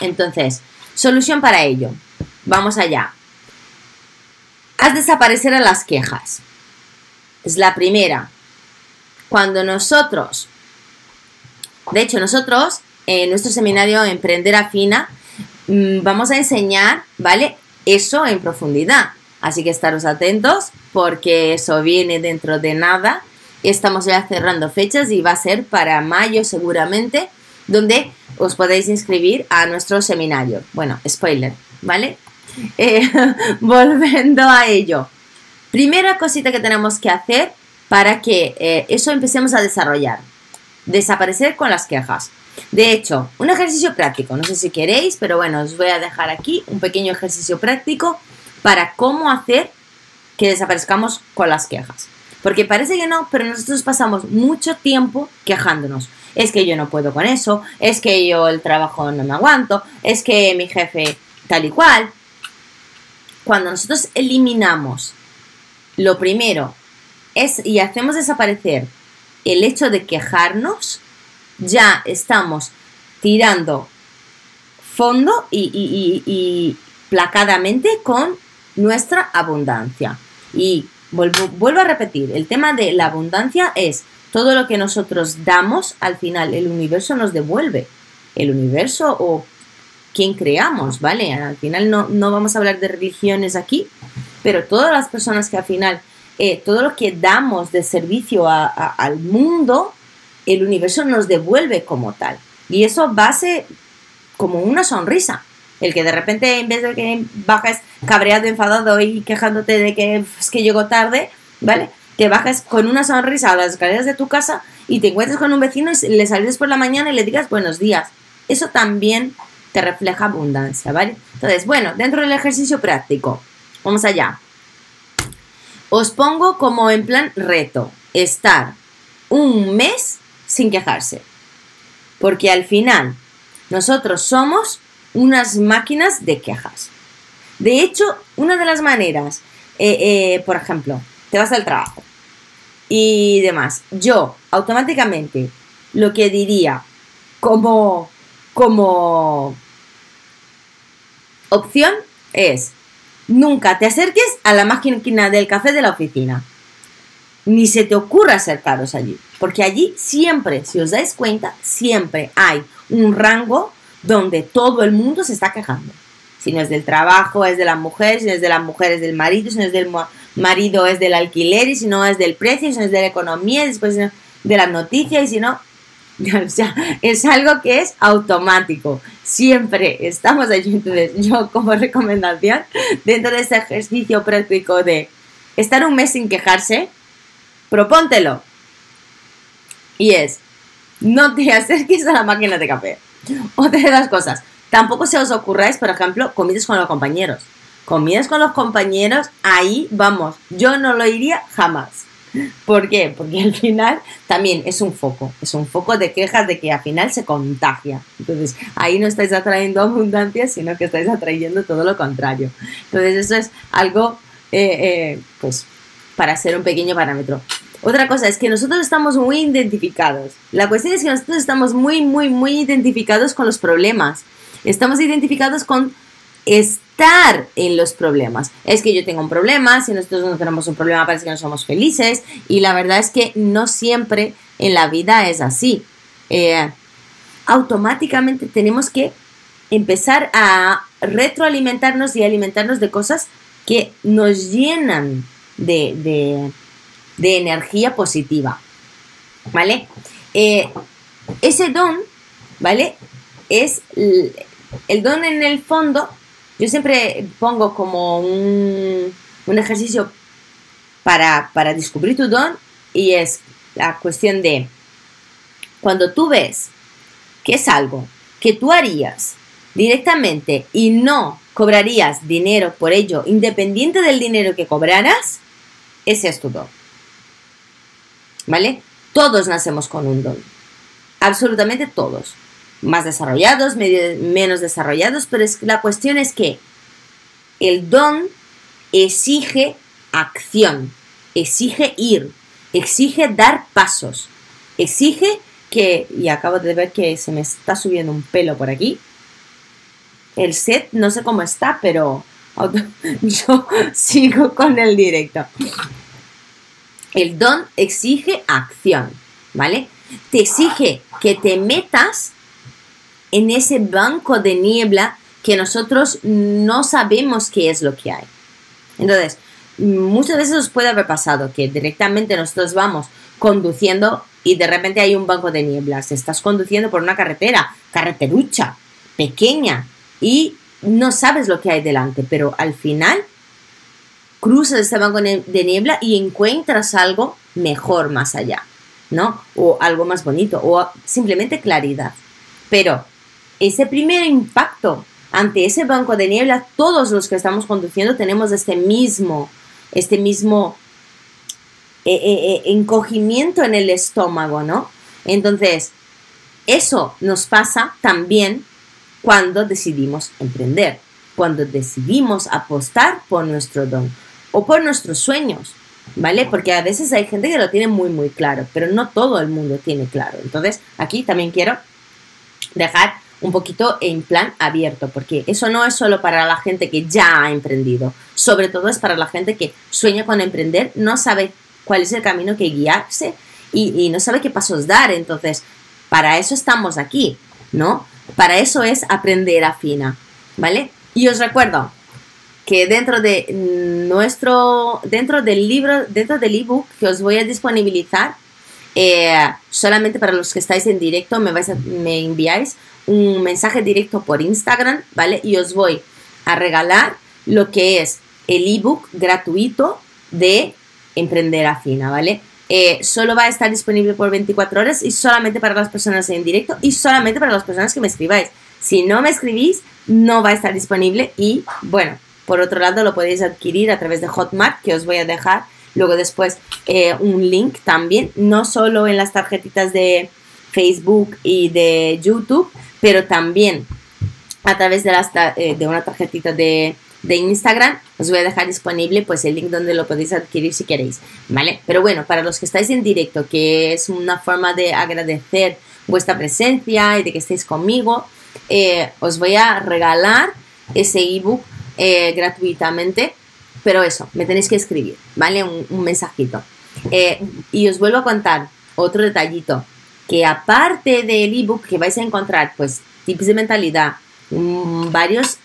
Entonces, solución para ello. Vamos allá. Haz desaparecer a las quejas. Es la primera. Cuando nosotros, de hecho nosotros, en nuestro seminario Emprender Afina, mm, vamos a enseñar, ¿vale? Eso en profundidad. Así que estaros atentos porque eso viene dentro de nada. Estamos ya cerrando fechas y va a ser para mayo seguramente, donde os podéis inscribir a nuestro seminario. Bueno, spoiler, ¿vale? Eh, volviendo a ello. Primera cosita que tenemos que hacer para que eh, eso empecemos a desarrollar. Desaparecer con las quejas. De hecho, un ejercicio práctico, no sé si queréis, pero bueno, os voy a dejar aquí un pequeño ejercicio práctico para cómo hacer que desaparezcamos con las quejas. Porque parece que no, pero nosotros pasamos mucho tiempo quejándonos. Es que yo no puedo con eso, es que yo el trabajo no me aguanto, es que mi jefe tal y cual. Cuando nosotros eliminamos lo primero es y hacemos desaparecer el hecho de quejarnos, ya estamos tirando fondo y, y placadamente con nuestra abundancia. Y vuelvo, vuelvo a repetir, el tema de la abundancia es todo lo que nosotros damos, al final el universo nos devuelve. El universo o quien creamos, ¿vale? Al final no, no vamos a hablar de religiones aquí, pero todas las personas que al final, eh, todo lo que damos de servicio al mundo, el universo nos devuelve como tal. Y eso va a ser como una sonrisa. El que de repente, en vez de que bajes cabreado, enfadado y quejándote de que es que llegó tarde, ¿vale? Te bajes con una sonrisa a las escaleras de tu casa y te encuentres con un vecino y le saludes por la mañana y le digas buenos días. Eso también te refleja abundancia, ¿vale? Entonces, bueno, dentro del ejercicio práctico, vamos allá. Os pongo como en plan reto, estar un mes sin quejarse. Porque al final, nosotros somos unas máquinas de quejas. De hecho, una de las maneras, eh, eh, por ejemplo, te vas al trabajo y demás, yo automáticamente lo que diría como, como opción es, nunca te acerques a la máquina del café de la oficina. Ni se te ocurra acercaros allí, porque allí siempre, si os dais cuenta, siempre hay un rango donde todo el mundo se está quejando. Si no es del trabajo, es de la mujer, si no es de la mujer, es del marido, si no es del marido, es del alquiler, y si no es del precio, si no es de la economía, después de la noticia, y si no, o sea, es algo que es automático. Siempre estamos allí. Entonces, yo como recomendación, dentro de ese ejercicio práctico de estar un mes sin quejarse, propóntelo. Y es, no te acerques a la máquina de café. Otra de las cosas, tampoco se os ocurráis, por ejemplo, comidas con los compañeros. Comidas con los compañeros, ahí vamos, yo no lo iría jamás. ¿Por qué? Porque al final también es un foco, es un foco de quejas de que al final se contagia. Entonces, ahí no estáis atrayendo abundancia, sino que estáis atrayendo todo lo contrario. Entonces, eso es algo, eh, eh, pues, para hacer un pequeño parámetro. Otra cosa es que nosotros estamos muy identificados. La cuestión es que nosotros estamos muy, muy, muy identificados con los problemas. Estamos identificados con estar en los problemas. Es que yo tengo un problema, si nosotros no tenemos un problema parece que no somos felices y la verdad es que no siempre en la vida es así. Eh, automáticamente tenemos que empezar a retroalimentarnos y alimentarnos de cosas que nos llenan de de energía positiva. ¿Vale? Eh, ese don, ¿vale? Es el, don en el fondo, yo siempre pongo como un, ejercicio para, para descubrir tu don y es la cuestión de cuando tú ves que es algo que tú harías directamente y no cobrarías dinero por ello, independiente del dinero que cobraras, ese es tu don. ¿vale? Todos nacemos con un don. Absolutamente todos. Más desarrollados, menos desarrollados, pero es, la cuestión es que el don exige acción, exige ir, exige dar pasos, exige que, y acabo de ver que se me está subiendo un pelo por aquí, el set no sé cómo está, pero yo sigo con el directo. El don exige acción, ¿vale? Te exige que te metas en ese banco de niebla que nosotros no sabemos qué es lo que hay. Entonces, muchas veces os puede haber pasado que directamente nosotros vamos conduciendo y de repente hay un banco de nieblas. Estás conduciendo por una carretera, carreterucha, pequeña, y no sabes lo que hay delante, pero al final cruzas ese banco de niebla y encuentras algo mejor más allá, ¿no? O algo más bonito, o simplemente claridad. Pero ese primer impacto ante ese banco de niebla, todos los que estamos conduciendo tenemos este mismo, este mismo eh, eh, eh, encogimiento en el estómago, ¿no? Entonces, eso nos pasa también cuando decidimos emprender, cuando decidimos apostar por nuestro don o por nuestros sueños, ¿vale? Porque a veces hay gente que lo tiene muy, muy claro, pero no todo el mundo tiene claro. Entonces, aquí también quiero dejar un poquito en plan abierto, porque eso no es solo para la gente que ya ha emprendido, sobre todo es para la gente que sueña con emprender, no sabe cuál es el camino que guiarse y, no sabe qué pasos dar. Entonces, para eso estamos aquí, ¿no? Para eso es aprender afina, ¿vale? Y os recuerdo que dentro de nuestro, dentro del libro, dentro del ebook que os voy a disponibilizar, eh, solamente para los que estáis en directo me, vais me enviáis un mensaje directo por Instagram, ¿vale? Y os voy a regalar lo que es el ebook gratuito de Emprender Afina, ¿vale? Eh, solo va a estar disponible por 24 horas y solamente para las personas en directo y solamente para las personas que me escribáis. Si no me escribís, no va a estar disponible y bueno, por otro lado lo podéis adquirir a través de Hotmart que os voy a dejar luego después eh, un link también, no solo en las tarjetitas de Facebook y de YouTube, pero también a través de, las, eh, de una tarjetita de, de Instagram, os voy a dejar disponible pues el link donde lo podéis adquirir si queréis, ¿vale? Pero bueno, para los que estáis en directo, que es una forma de agradecer vuestra presencia y de que estéis conmigo, eh, os voy a regalar ese ebook gratuitamente, pero eso, me tenéis que escribir, ¿vale? Un, mensajito. Eh, y os vuelvo a contar otro detallito, que aparte del ebook que vais a encontrar, pues tips de mentalidad, mm, varios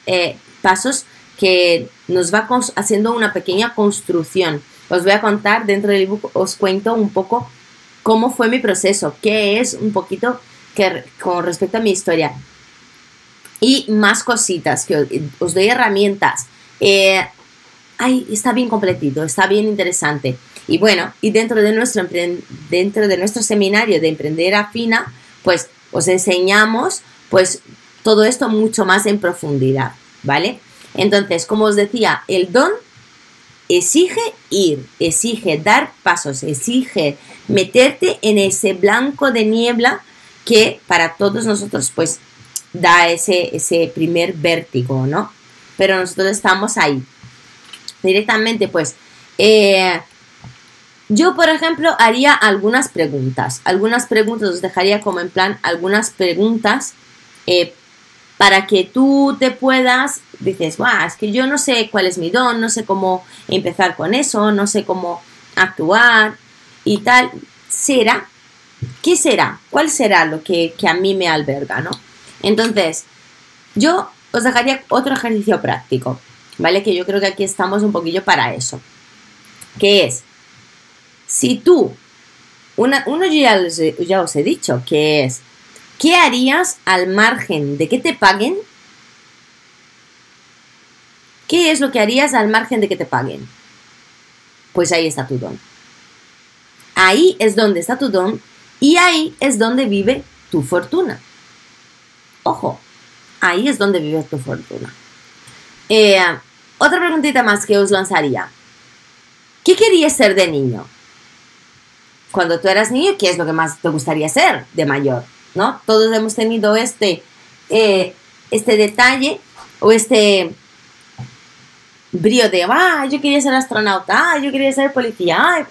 pasos que nos va haciendo una pequeña construcción. Os voy a contar dentro del ebook, os cuento un poco cómo fue mi proceso, qué es un poquito que, con respecto a mi historia. Y más cositas, que os, doy herramientas. Eh, está bien completito, está bien interesante. Y bueno, y dentro de nuestro, dentro de nuestro seminario de Emprender Afina, pues os enseñamos pues todo esto mucho más en profundidad, ¿vale? Entonces, como os decía, el don exige ir, exige dar pasos, exige meterte en ese blanco de niebla que para todos nosotros pues da ese, ese primer vértigo, ¿no? Pero nosotros estamos ahí. Directamente pues eh, yo, por ejemplo, haría algunas preguntas. Algunas preguntas, os dejaría como en plan algunas preguntas eh, para que tú te puedas, dices, Guau, es que yo no sé cuál es mi don, no sé cómo empezar con eso, no sé cómo actuar y tal. ¿Será? ¿Qué será? ¿Cuál será lo que, que a mí me alberga, no? Entonces, yo os dejaría otro ejercicio práctico, ¿vale? Que yo creo que aquí estamos un poquillo para eso. Que es, si tú, una, uno ya, ya os he dicho, que es, ¿Qué harías al margen de que te paguen? ¿Qué es lo que harías al margen de que te paguen? Pues ahí está tu don. Ahí es donde está tu don y ahí es donde vive tu fortuna. Ojo, ahí es donde vive tu fortuna. Eh, otra preguntita más que os lanzaría. ¿Qué querías ser de niño? Cuando tú eras niño, ¿qué es lo que más te gustaría ser de mayor? ¿no? Todos hemos tenido este, eh, este detalle o este brío de, ah, yo quería ser astronauta, ah, yo quería ser policía,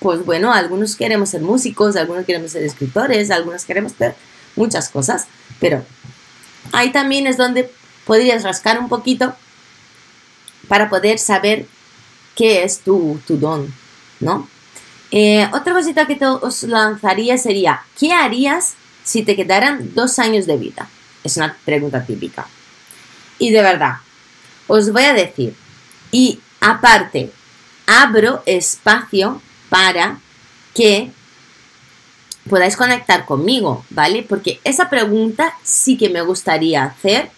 pues bueno, algunos queremos ser músicos, algunos queremos ser escritores, algunos queremos ser muchas cosas, pero ahí también es donde podrías rascar un poquito para poder saber qué es tu, tu don, ¿no? Eh, otra cosita que os lanzaría sería, ¿qué harías si te quedaran dos años de vida? Es una pregunta típica. Y de verdad, os voy a decir, y aparte, abro espacio para que podáis conectar conmigo, ¿vale? Porque esa pregunta sí que me gustaría hacer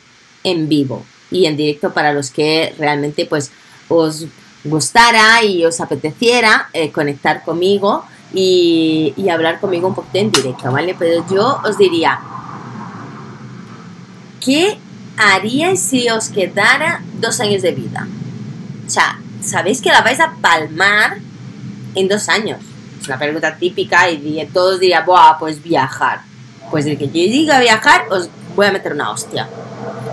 en vivo y en directo para los que realmente pues os gustara y os apeteciera eh, conectar conmigo y, hablar conmigo un poquito en directo, ¿vale? Pero yo os diría, ¿qué haríais si os quedara dos años de vida? O sea, sabéis que la vais a palmar en dos años. Es una pregunta típica y todos dirían, Buah, pues viajar. Pues el que yo diga viajar, os voy a meter una hostia.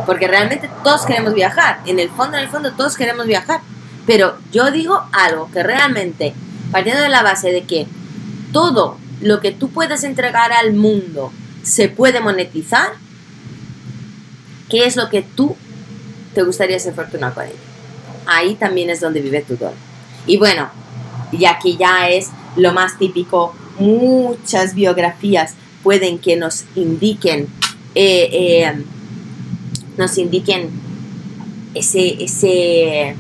Porque realmente todos queremos viajar. En el fondo, en el fondo, todos queremos viajar. Pero yo digo algo que realmente, partiendo de la base de que todo lo que tú puedes entregar al mundo se puede monetizar, ¿qué es lo que tú te gustaría ser fortuna con ello? Ahí también es donde vive tu don. Y bueno, y aquí ya es lo más típico, muchas biografías pueden que nos indiquen, eh, eh, nos indiquen ese, ese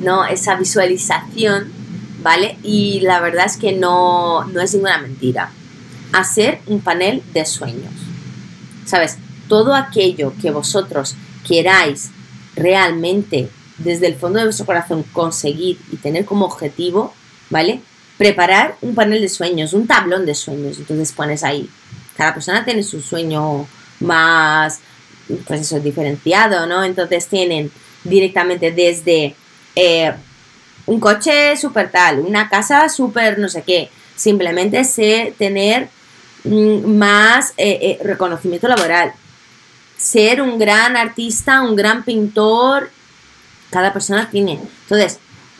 ¿no? Esa visualización, ¿vale? Y la verdad es que no, no es ninguna mentira. Hacer un panel de sueños. ¿Sabes? Todo aquello que vosotros queráis realmente desde el fondo de vuestro corazón conseguir y tener como objetivo, ¿vale? Preparar un panel de sueños, un tablón de sueños. Entonces pones ahí. Cada persona tiene su sueño más, pues eso, diferenciado, ¿no? Entonces tienen directamente desde eh, un coche súper tal, una casa súper no sé qué. Simplemente sé tener mm, más eh, eh, reconocimiento laboral. Ser un gran artista, un gran pintor, cada persona tiene. Entonces,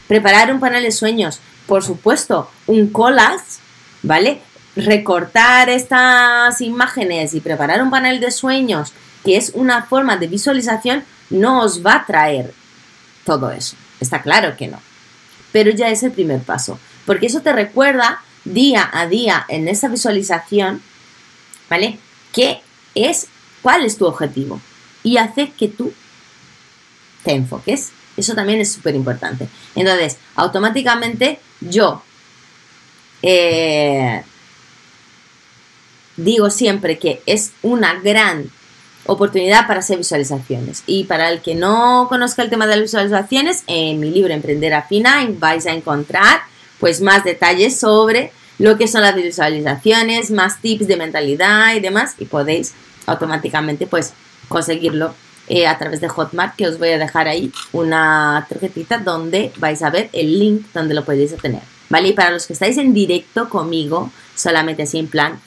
preparar un panel de sueños, por supuesto, un colas, ¿vale? Recortar estas imágenes y preparar un panel de sueños, que es una forma de visualización, no os va a traer todo eso. Está claro que no. Pero ya es el primer paso, porque eso te recuerda día a día en esa visualización, ¿vale? ¿Qué es, cuál es tu objetivo? Y hace que tú te enfoques. Eso también es súper importante. Entonces, automáticamente yo eh, digo siempre que es una gran oportunidad para hacer visualizaciones. Y para el que no conozca el tema de las visualizaciones, en mi libro Emprender Afina vais a encontrar pues más detalles sobre lo que son las visualizaciones, más tips de mentalidad y demás y podéis automáticamente pues conseguirlo eh, a través de Hotmart que os voy a dejar ahí una tarjetita donde vais a ver el link donde lo podéis obtener. ¿Vale? Y para los que estáis en directo conmigo, solamente así en plan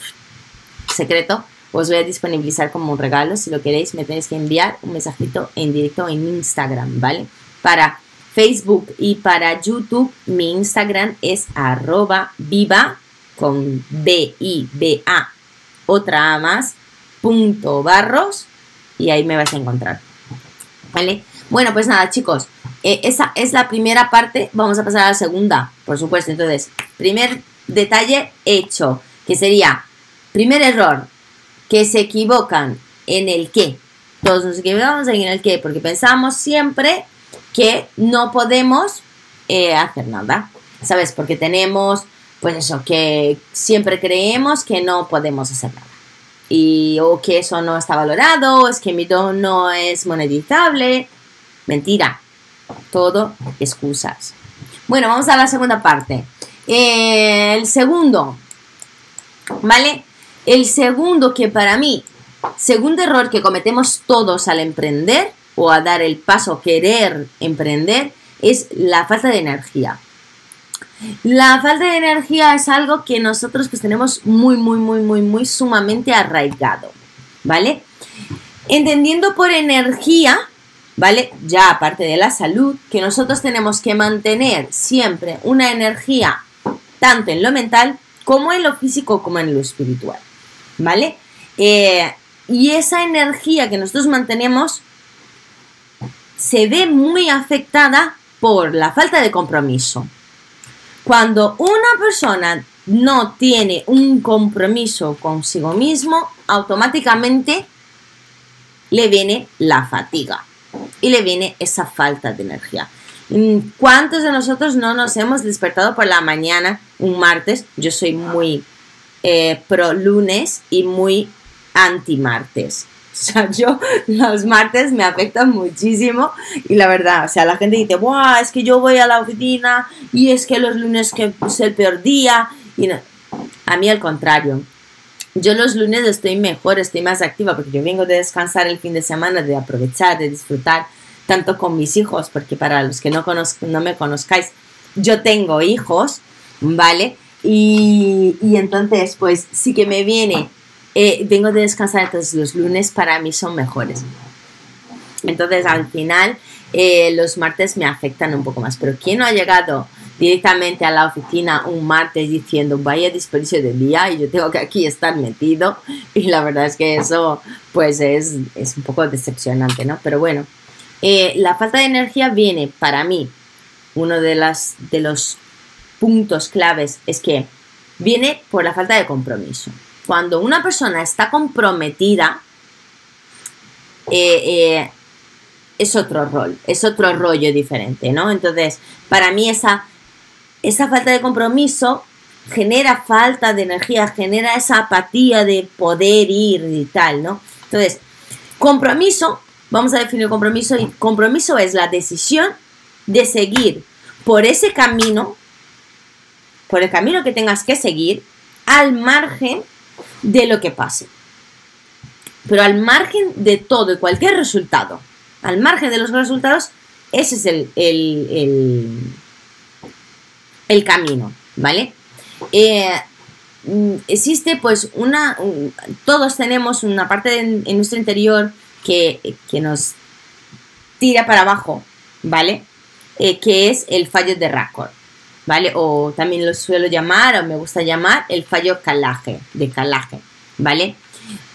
secreto, os voy a disponibilizar como un regalo. Si lo queréis, me tenéis que enviar un mensajito en directo en Instagram, ¿vale? Para Facebook y para YouTube, mi Instagram es arroba viva con B-I-B-A, otra A más, punto barros, y ahí me vais a encontrar. ¿Vale? Bueno, pues nada, chicos, eh, esa es la primera parte. Vamos a pasar a la segunda, por supuesto. Entonces, primer detalle hecho, que sería, primer error, que se equivocan en el qué. Todos nos equivocamos en el qué, porque pensamos siempre que no podemos eh, hacer nada, ¿sabes? Porque tenemos, pues eso, que siempre creemos que no podemos hacer nada. Y o que eso no está valorado, es que mi don no es monetizable. Mentira. Todo excusas. Bueno, vamos a la segunda parte. Eh, el segundo, ¿vale? El segundo que para mí, segundo error que cometemos todos al emprender o a dar el paso, querer emprender, es la falta de energía. La falta de energía es algo que nosotros pues tenemos muy, muy, muy, muy, muy sumamente arraigado, ¿vale? Entendiendo por energía, ¿vale? Ya aparte de la salud, que nosotros tenemos que mantener siempre una energía tanto en lo mental como en lo físico como en lo espiritual. ¿Vale? Eh, y esa energía que nosotros mantenemos se ve muy afectada por la falta de compromiso. Cuando una persona no tiene un compromiso consigo mismo, automáticamente le viene la fatiga y le viene esa falta de energía. ¿Cuántos de nosotros no nos hemos despertado por la mañana un martes? Yo soy muy eh, pro lunes y muy anti martes. O sea, yo los martes me afectan muchísimo y la verdad, o sea, la gente dice, ¡buah! Es que yo voy a la oficina y es que los lunes es el peor día. Y A mí al contrario. Yo los lunes estoy mejor, estoy más activa porque yo vengo de descansar el fin de semana, de aprovechar, de disfrutar tanto con mis hijos, porque para los que no, no me conozcáis, yo tengo hijos, ¿vale? Y, entonces, pues sí que me viene eh, vengo de descansar, entonces los lunes para mí son mejores. Entonces al final eh, los martes me afectan un poco más. Pero ¿quién no ha llegado directamente a la oficina un martes diciendo vaya desperdicio de día y yo tengo que aquí estar metido? Y la verdad es que eso pues es, un poco decepcionante, ¿no? Pero bueno, eh, la falta de energía viene para mí, uno de, las, de los puntos claves es que viene por la falta de compromiso cuando una persona está comprometida, eh, eh, es otro rol, es otro rollo diferente, ¿no? Entonces, para mí esa, esa falta de compromiso genera falta de energía, genera esa apatía de poder ir y tal, ¿no? Entonces, compromiso, vamos a definir compromiso, y compromiso es la decisión de seguir por ese camino, por el camino que tengas que seguir, al margen de lo que pase. Pero al margen de todo y cualquier resultado, al margen de los resultados, ese es el, el, camino, ¿vale? Eh, existe pues una, todos tenemos una parte en nuestro interior que, nos tira para abajo, ¿vale? Eh, que es el fallo de Raccord. ¿Vale? O también lo suelo llamar, o me gusta llamar, el fallo calaje, de calaje, ¿vale?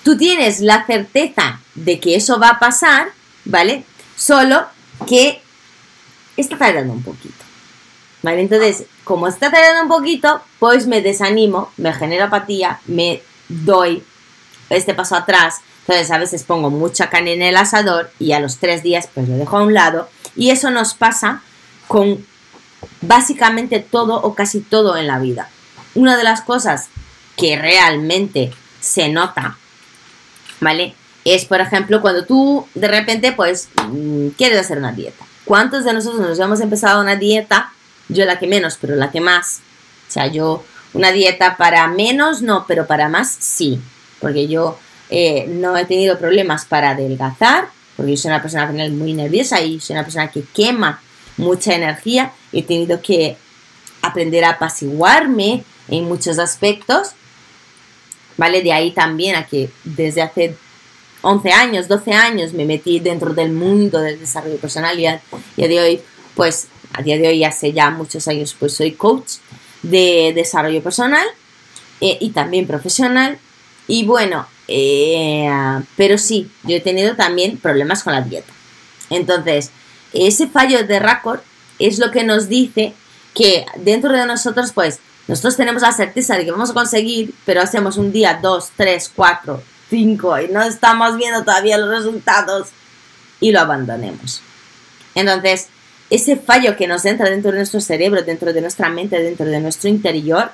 Tú tienes la certeza de que eso va a pasar, ¿vale? Solo que está tardando un poquito, ¿vale? Entonces, como está tardando un poquito, pues me desanimo, me genero apatía, me doy este paso atrás. Entonces, a veces pongo mucha carne en el asador y a los tres días, pues lo dejo a un lado. Y eso nos pasa con básicamente todo o casi todo en la vida. Una de las cosas que realmente se nota, ¿vale? Es, por ejemplo, cuando tú de repente, pues, mm, quieres hacer una dieta. ¿Cuántos de nosotros nos hemos empezado una dieta? Yo la que menos, pero la que más. O sea, yo una dieta para menos, no, pero para más, sí. Porque yo eh, no he tenido problemas para adelgazar, porque yo soy una persona muy nerviosa y soy una persona que quema mucha energía, he tenido que aprender a apaciguarme en muchos aspectos, ¿vale? De ahí también a que desde hace 11 años, 12 años me metí dentro del mundo del desarrollo personal y a día de hoy, pues a día de hoy, hace ya muchos años, pues soy coach de desarrollo personal eh, y también profesional. Y bueno, eh, pero sí, yo he tenido también problemas con la dieta. Entonces, ese fallo de récord es lo que nos dice que dentro de nosotros, pues, nosotros tenemos la certeza de que vamos a conseguir, pero hacemos un día, dos, tres, cuatro, cinco y no estamos viendo todavía los resultados y lo abandonemos. Entonces, ese fallo que nos entra dentro de nuestro cerebro, dentro de nuestra mente, dentro de nuestro interior,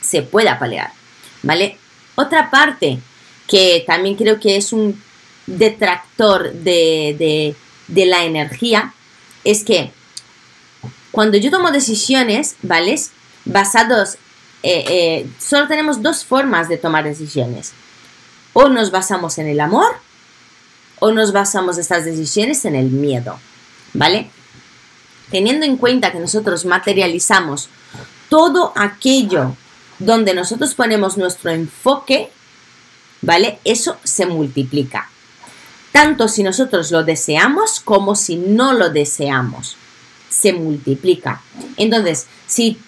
se puede apalear, ¿vale? Otra parte que también creo que es un detractor de de la energía es que cuando yo tomo decisiones, ¿vale? Basados, eh, eh, solo tenemos dos formas de tomar decisiones. O nos basamos en el amor o nos basamos estas decisiones en el miedo, ¿vale? Teniendo en cuenta que nosotros materializamos todo aquello donde nosotros ponemos nuestro enfoque, ¿vale? Eso se multiplica tanto si nosotros lo deseamos como si no lo deseamos. Se multiplica. Entonces, si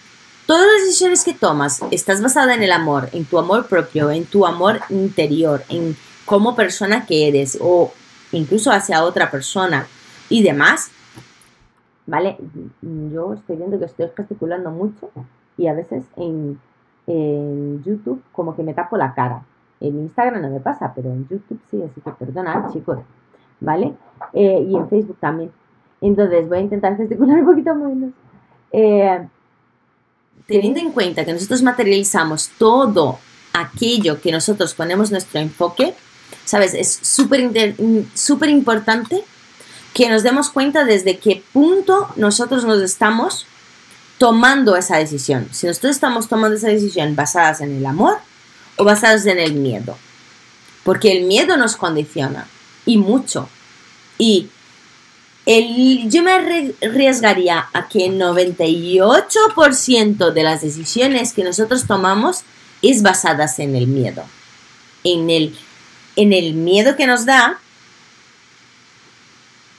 todas las decisiones que tomas estás basada en el amor, en tu amor propio, en tu amor interior, en cómo persona que eres o incluso hacia otra persona, y demás, ¿vale? Yo estoy viendo que estoy gesticulando mucho y a veces en, YouTube como que me tapo la cara. En Instagram no me pasa, pero en YouTube sí, así que perdona, chicos, ¿vale? Eh, y en Facebook también. Entonces voy a intentar gesticular un poquito menos. Eh, teniendo en cuenta que nosotros materializamos todo aquello que nosotros ponemos nuestro enfoque, ¿sabes? Es súper importante que nos demos cuenta desde qué punto nosotros nos estamos tomando esa decisión. Si nosotros estamos tomando esa decisión basadas en el amor o basadas en el miedo. Porque el miedo nos condiciona y mucho. Y el, yo me arriesgaría a que el 98% de las decisiones que nosotros tomamos es basadas en el miedo. En el, en el miedo que nos da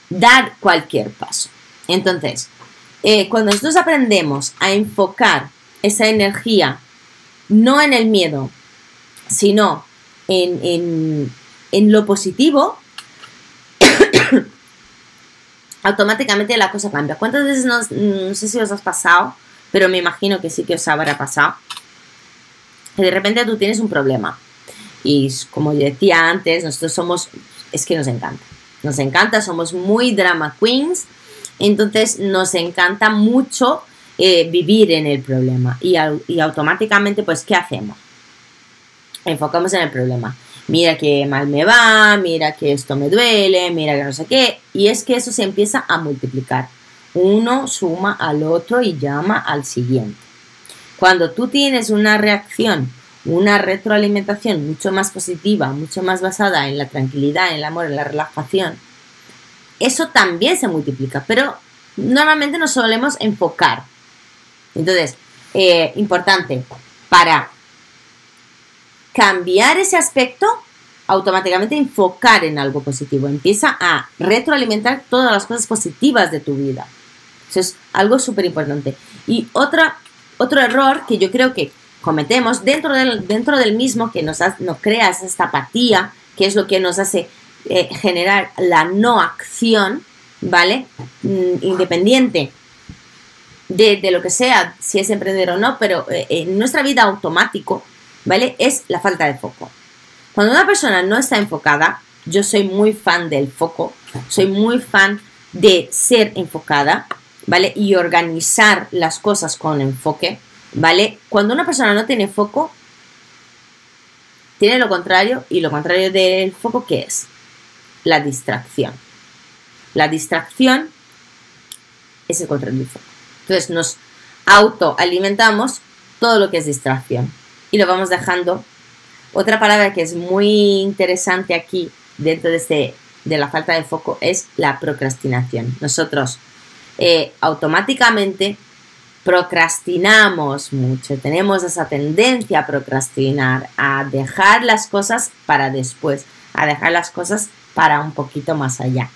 dar cualquier paso. Entonces, eh, cuando nosotros aprendemos a enfocar esa energía no en el miedo, sino en, en lo positivo, automáticamente la cosa cambia. ¿Cuántas veces no, sé si os has pasado, pero me imagino que sí que os habrá pasado? Que de repente tú tienes un problema. Y como yo decía antes, nosotros somos, es que nos encanta. Nos encanta, somos muy drama queens. Entonces nos encanta mucho eh, vivir en el problema. Y, y automáticamente, pues, ¿qué hacemos? Enfocamos en el problema mira que mal me va, mira que esto me duele, mira que no sé qué. Y es que eso se empieza a multiplicar. Uno suma al otro y llama al siguiente. Cuando tú tienes una reacción, una retroalimentación mucho más positiva, mucho más basada en la tranquilidad, en el amor, en la relajación, eso también se multiplica, pero normalmente nos solemos enfocar. Entonces, eh, importante, para cambiar ese aspecto, automáticamente enfocar en algo positivo. Empieza a retroalimentar todas las cosas positivas de tu vida. Eso es algo súper importante. Y otra, otro error que yo creo que cometemos dentro del, dentro del mismo, que nos, nos crea esta apatía, que es lo que nos hace eh, generar la no acción, ¿vale? Mm, independiente de, lo que sea, si es emprender o no, pero eh, en nuestra vida automático, ¿vale? Es la falta de foco. Cuando una persona no está enfocada, yo soy muy fan del foco, soy muy fan de ser enfocada, ¿vale? Y organizar las cosas con enfoque, ¿vale? Cuando una persona no tiene foco, tiene lo contrario y lo contrario del foco, ¿qué es? La distracción. La distracción es el contrario del foco. Entonces nos autoalimentamos todo lo que es distracción y lo vamos dejando. Otra palabra que es muy interesante aquí dentro de, este, de la falta de foco es la procrastinación. Nosotros eh, automáticamente procrastinamos mucho, tenemos esa tendencia a procrastinar, a dejar las cosas para después, a dejar las cosas para un poquito más allá,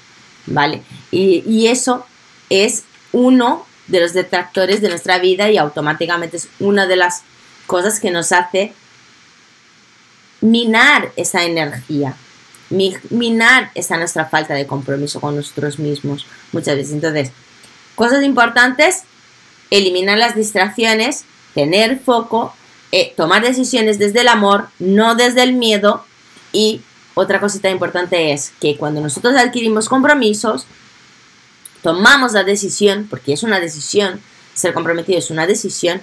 ¿vale? Y, y eso es uno de los detractores de nuestra vida y automáticamente es una de las cosas que nos hace minar esa energía, minar esa nuestra falta de compromiso con nosotros mismos muchas veces. Entonces, cosas importantes, eliminar las distracciones, tener foco, eh, tomar decisiones desde el amor, no desde el miedo. Y otra cosita importante es que cuando nosotros adquirimos compromisos, tomamos la decisión, porque es una decisión, ser comprometido es una decisión,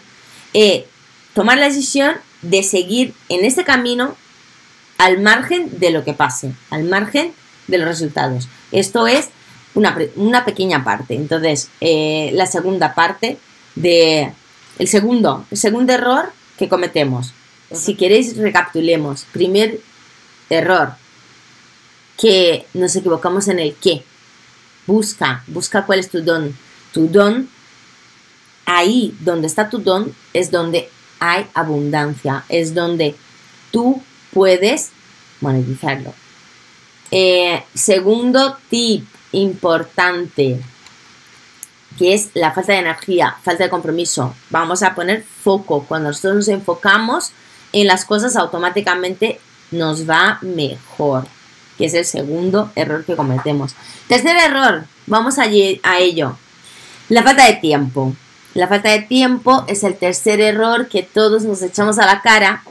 eh, tomar la decisión de seguir en este camino al margen de lo que pase, al margen de los resultados. Esto es una, pequeña parte. Entonces, eh, la segunda parte de... El segundo, el segundo error que cometemos. Si queréis, recapitulemos. Primer error, que nos equivocamos en el qué. Busca, busca cuál es tu don. Tu don, ahí donde está tu don, es donde hay abundancia, es donde tú puedes monetizarlo. Eh, segundo tip importante, que es la falta de energía, falta de compromiso. Vamos a poner foco. Cuando nosotros nos enfocamos en las cosas, automáticamente nos va mejor. que es el segundo error que cometemos. Tercer error, vamos a, a ello. La falta de tiempo. La falta de tiempo es el tercer error que todos nos echamos a la cara.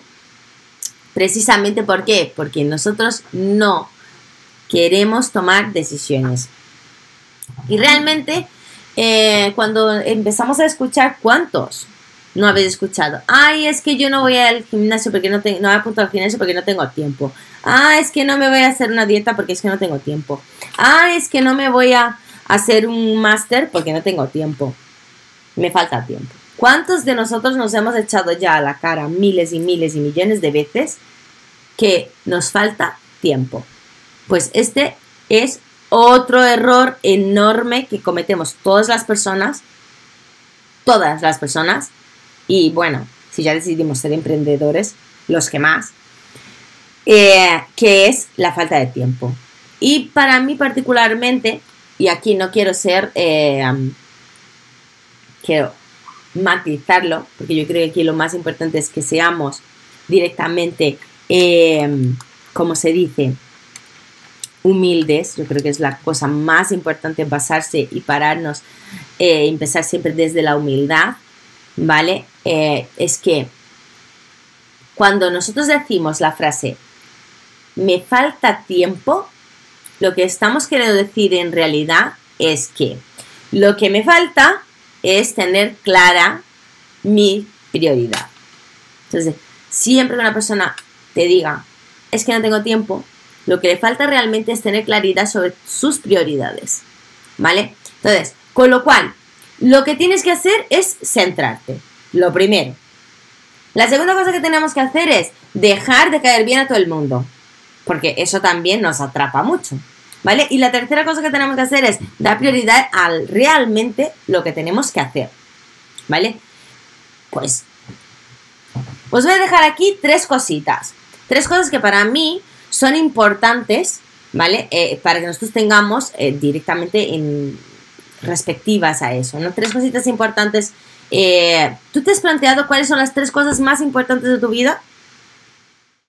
Precisamente. Porque nosotros no queremos tomar decisiones. Y realmente, eh, cuando empezamos a escuchar, ¿cuántos no habéis escuchado? Ay, es que yo no voy al gimnasio porque no tengo, no al gimnasio porque no tengo tiempo. Ah, es que no me voy a hacer una dieta porque es que no tengo tiempo. Ah, es que no me voy a hacer un máster porque no tengo tiempo. Me falta tiempo. ¿Cuántos de nosotros nos hemos echado ya a la cara miles y miles y millones de veces que nos falta tiempo? Pues este es otro error enorme que cometemos todas las personas, todas las personas, y bueno, si ya decidimos ser emprendedores, los que más, eh, que es la falta de tiempo. Y para mí particularmente, y aquí no quiero ser, eh, quiero matizarlo, porque yo creo que aquí lo más importante es que seamos directamente, eh, como se dice, humildes. Yo creo que es la cosa más importante basarse y pararnos, eh, empezar siempre desde la humildad, ¿vale? Eh, es que cuando nosotros decimos la frase, me falta tiempo, lo que estamos queriendo decir en realidad es que lo que me falta es tener clara mi prioridad. Entonces, siempre que una persona te diga, es que no tengo tiempo, lo que le falta realmente es tener claridad sobre sus prioridades. ¿Vale? Entonces, con lo cual, lo que tienes que hacer es centrarte. Lo primero. La segunda cosa que tenemos que hacer es dejar de caer bien a todo el mundo. Porque eso también nos atrapa mucho. ¿Vale? Y la tercera cosa que tenemos que hacer es dar prioridad al realmente lo que tenemos que hacer. ¿Vale? Pues os voy a dejar aquí tres cositas. Tres cosas que para mí son importantes, ¿vale? Eh, para que nosotros tengamos eh, directamente en respectivas a eso. Tres cositas importantes. Eh, ¿Tú te has planteado cuáles son las tres cosas más importantes de tu vida?